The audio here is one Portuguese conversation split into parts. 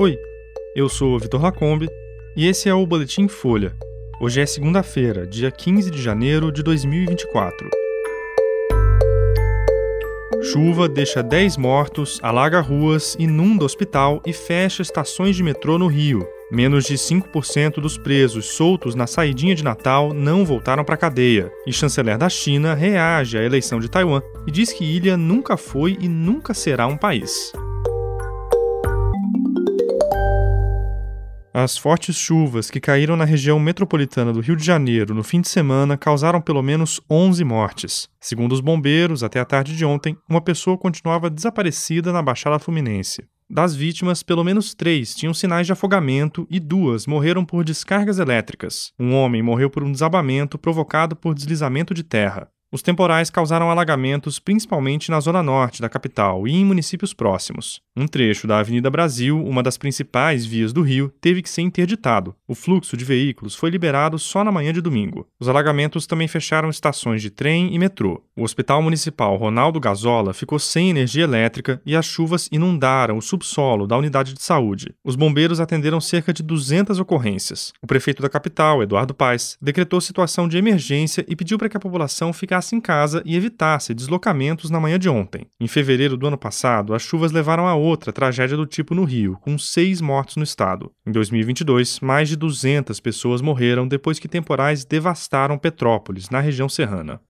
Oi, eu sou Vitor Lacombe e esse é o Boletim Folha. Hoje é segunda-feira, dia 15 de janeiro de 2024. Chuva deixa 10 mortos, alaga ruas, inunda hospital e fecha estações de metrô no Rio. Menos de 5% dos presos soltos na saidinha de Natal não voltaram para a cadeia. E chanceler da China reage à eleição de Taiwan e diz que ilha nunca foi e nunca será um país. As fortes chuvas que caíram na região metropolitana do Rio de Janeiro no fim de semana causaram pelo menos 11 mortes. Segundo os bombeiros, até a tarde de ontem, uma pessoa continuava desaparecida na Baixada Fluminense. Das vítimas, pelo menos três tinham sinais de afogamento e duas morreram por descargas elétricas. Um homem morreu por um desabamento provocado por deslizamento de terra. Os temporais causaram alagamentos principalmente na zona norte da capital e em municípios próximos. Um trecho da Avenida Brasil, uma das principais vias do Rio, teve que ser interditado. O fluxo de veículos foi liberado só na manhã de domingo. Os alagamentos também fecharam estações de trem e metrô. O Hospital Municipal Ronaldo Gazola ficou sem energia elétrica e as chuvas inundaram o subsolo da unidade de saúde. Os bombeiros atenderam cerca de 200 ocorrências. O prefeito da capital, Eduardo Paes, decretou situação de emergência e pediu para que a população ficasse ficasse em casa e evitasse deslocamentos na manhã de ontem. Em fevereiro do ano passado, as chuvas levaram a outra tragédia do tipo no Rio, com seis mortos no estado. Em 2022, mais de 200 pessoas morreram depois que temporais devastaram Petrópolis, na região serrana.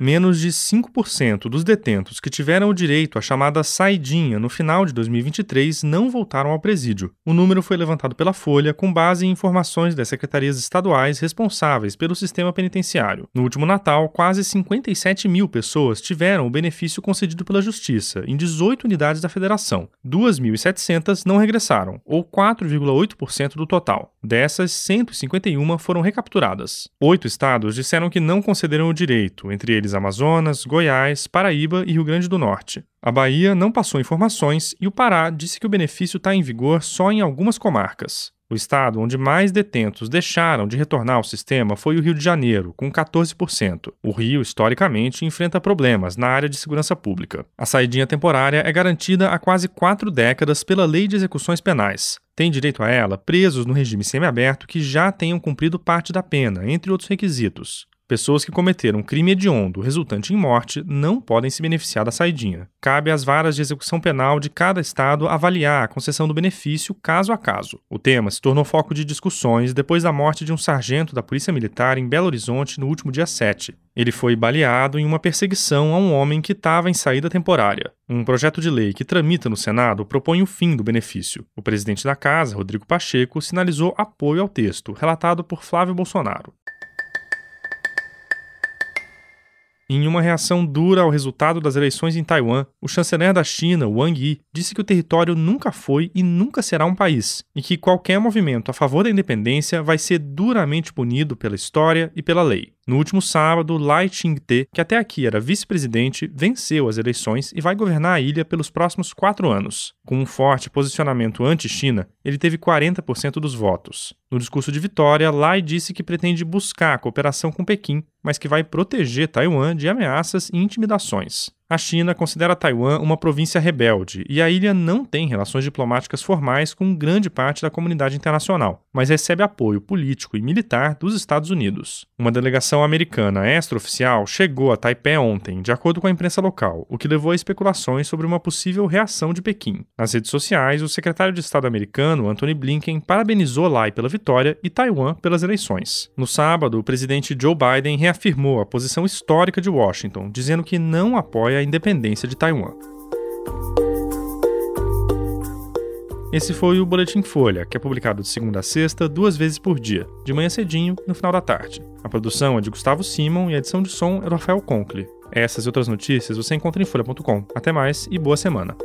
Menos de 5% dos detentos que tiveram o direito à chamada saidinha no final de 2023 não voltaram ao presídio. O número foi levantado pela Folha com base em informações das secretarias estaduais responsáveis pelo sistema penitenciário. No último Natal, quase 57 mil pessoas tiveram o benefício concedido pela Justiça em 18 unidades da Federação. 2.700 não regressaram, ou 4,8% do total. Dessas, 151 foram recapturadas. Oito estados disseram que não concederam o direito, entre eles Amazonas, Goiás, Paraíba e Rio Grande do Norte. A Bahia não passou informações e o Pará disse que o benefício está em vigor só em algumas comarcas. O estado onde mais detentos deixaram de retornar ao sistema foi o Rio de Janeiro, com 14%. O Rio, historicamente, enfrenta problemas na área de segurança pública. A saidinha temporária é garantida há quase quatro décadas pela Lei de Execuções Penais. Tem direito a ela presos no regime semiaberto que já tenham cumprido parte da pena, entre outros requisitos. Pessoas que cometeram crime hediondo resultante em morte não podem se beneficiar da saidinha. Cabe às varas de execução penal de cada estado avaliar a concessão do benefício caso a caso. O tema se tornou foco de discussões depois da morte de um sargento da Polícia Militar em Belo Horizonte no último dia 7. Ele foi baleado em uma perseguição a um homem que estava em saída temporária. Um projeto de lei que tramita no Senado propõe o fim do benefício. O presidente da casa, Rodrigo Pacheco, sinalizou apoio ao texto, relatado por Flávio Bolsonaro. Em uma reação dura ao resultado das eleições em Taiwan, o chanceler da China, Wang Yi, disse que o território nunca foi e nunca será um país, e que qualquer movimento a favor da independência vai ser duramente punido pela história e pela lei. No último sábado, Lai Ching-te, que até aqui era vice-presidente, venceu as eleições e vai governar a ilha pelos próximos quatro anos. Com um forte posicionamento anti-China, ele teve 40% dos votos. No discurso de vitória, Lai disse que pretende buscar cooperação com Pequim, mas que vai proteger Taiwan de ameaças e intimidações. A China considera Taiwan uma província rebelde e a ilha não tem relações diplomáticas formais com grande parte da comunidade internacional, mas recebe apoio político e militar dos Estados Unidos. Uma delegação americana extraoficial chegou a Taipei ontem, de acordo com a imprensa local, o que levou a especulações sobre uma possível reação de Pequim. Nas redes sociais, o secretário de Estado americano, Antony Blinken, parabenizou Lai pela vitória e Taiwan pelas eleições. No sábado, o presidente Joe Biden reafirmou a posição histórica de Washington, dizendo que não apoia a independência de Taiwan. Esse foi o Boletim Folha, que é publicado de segunda a sexta, duas vezes por dia, de manhã cedinho e no final da tarde. A produção é de Gustavo Simon e a edição de som é do Rafael Conkle. Essas e outras notícias você encontra em folha.com. Até mais e boa semana.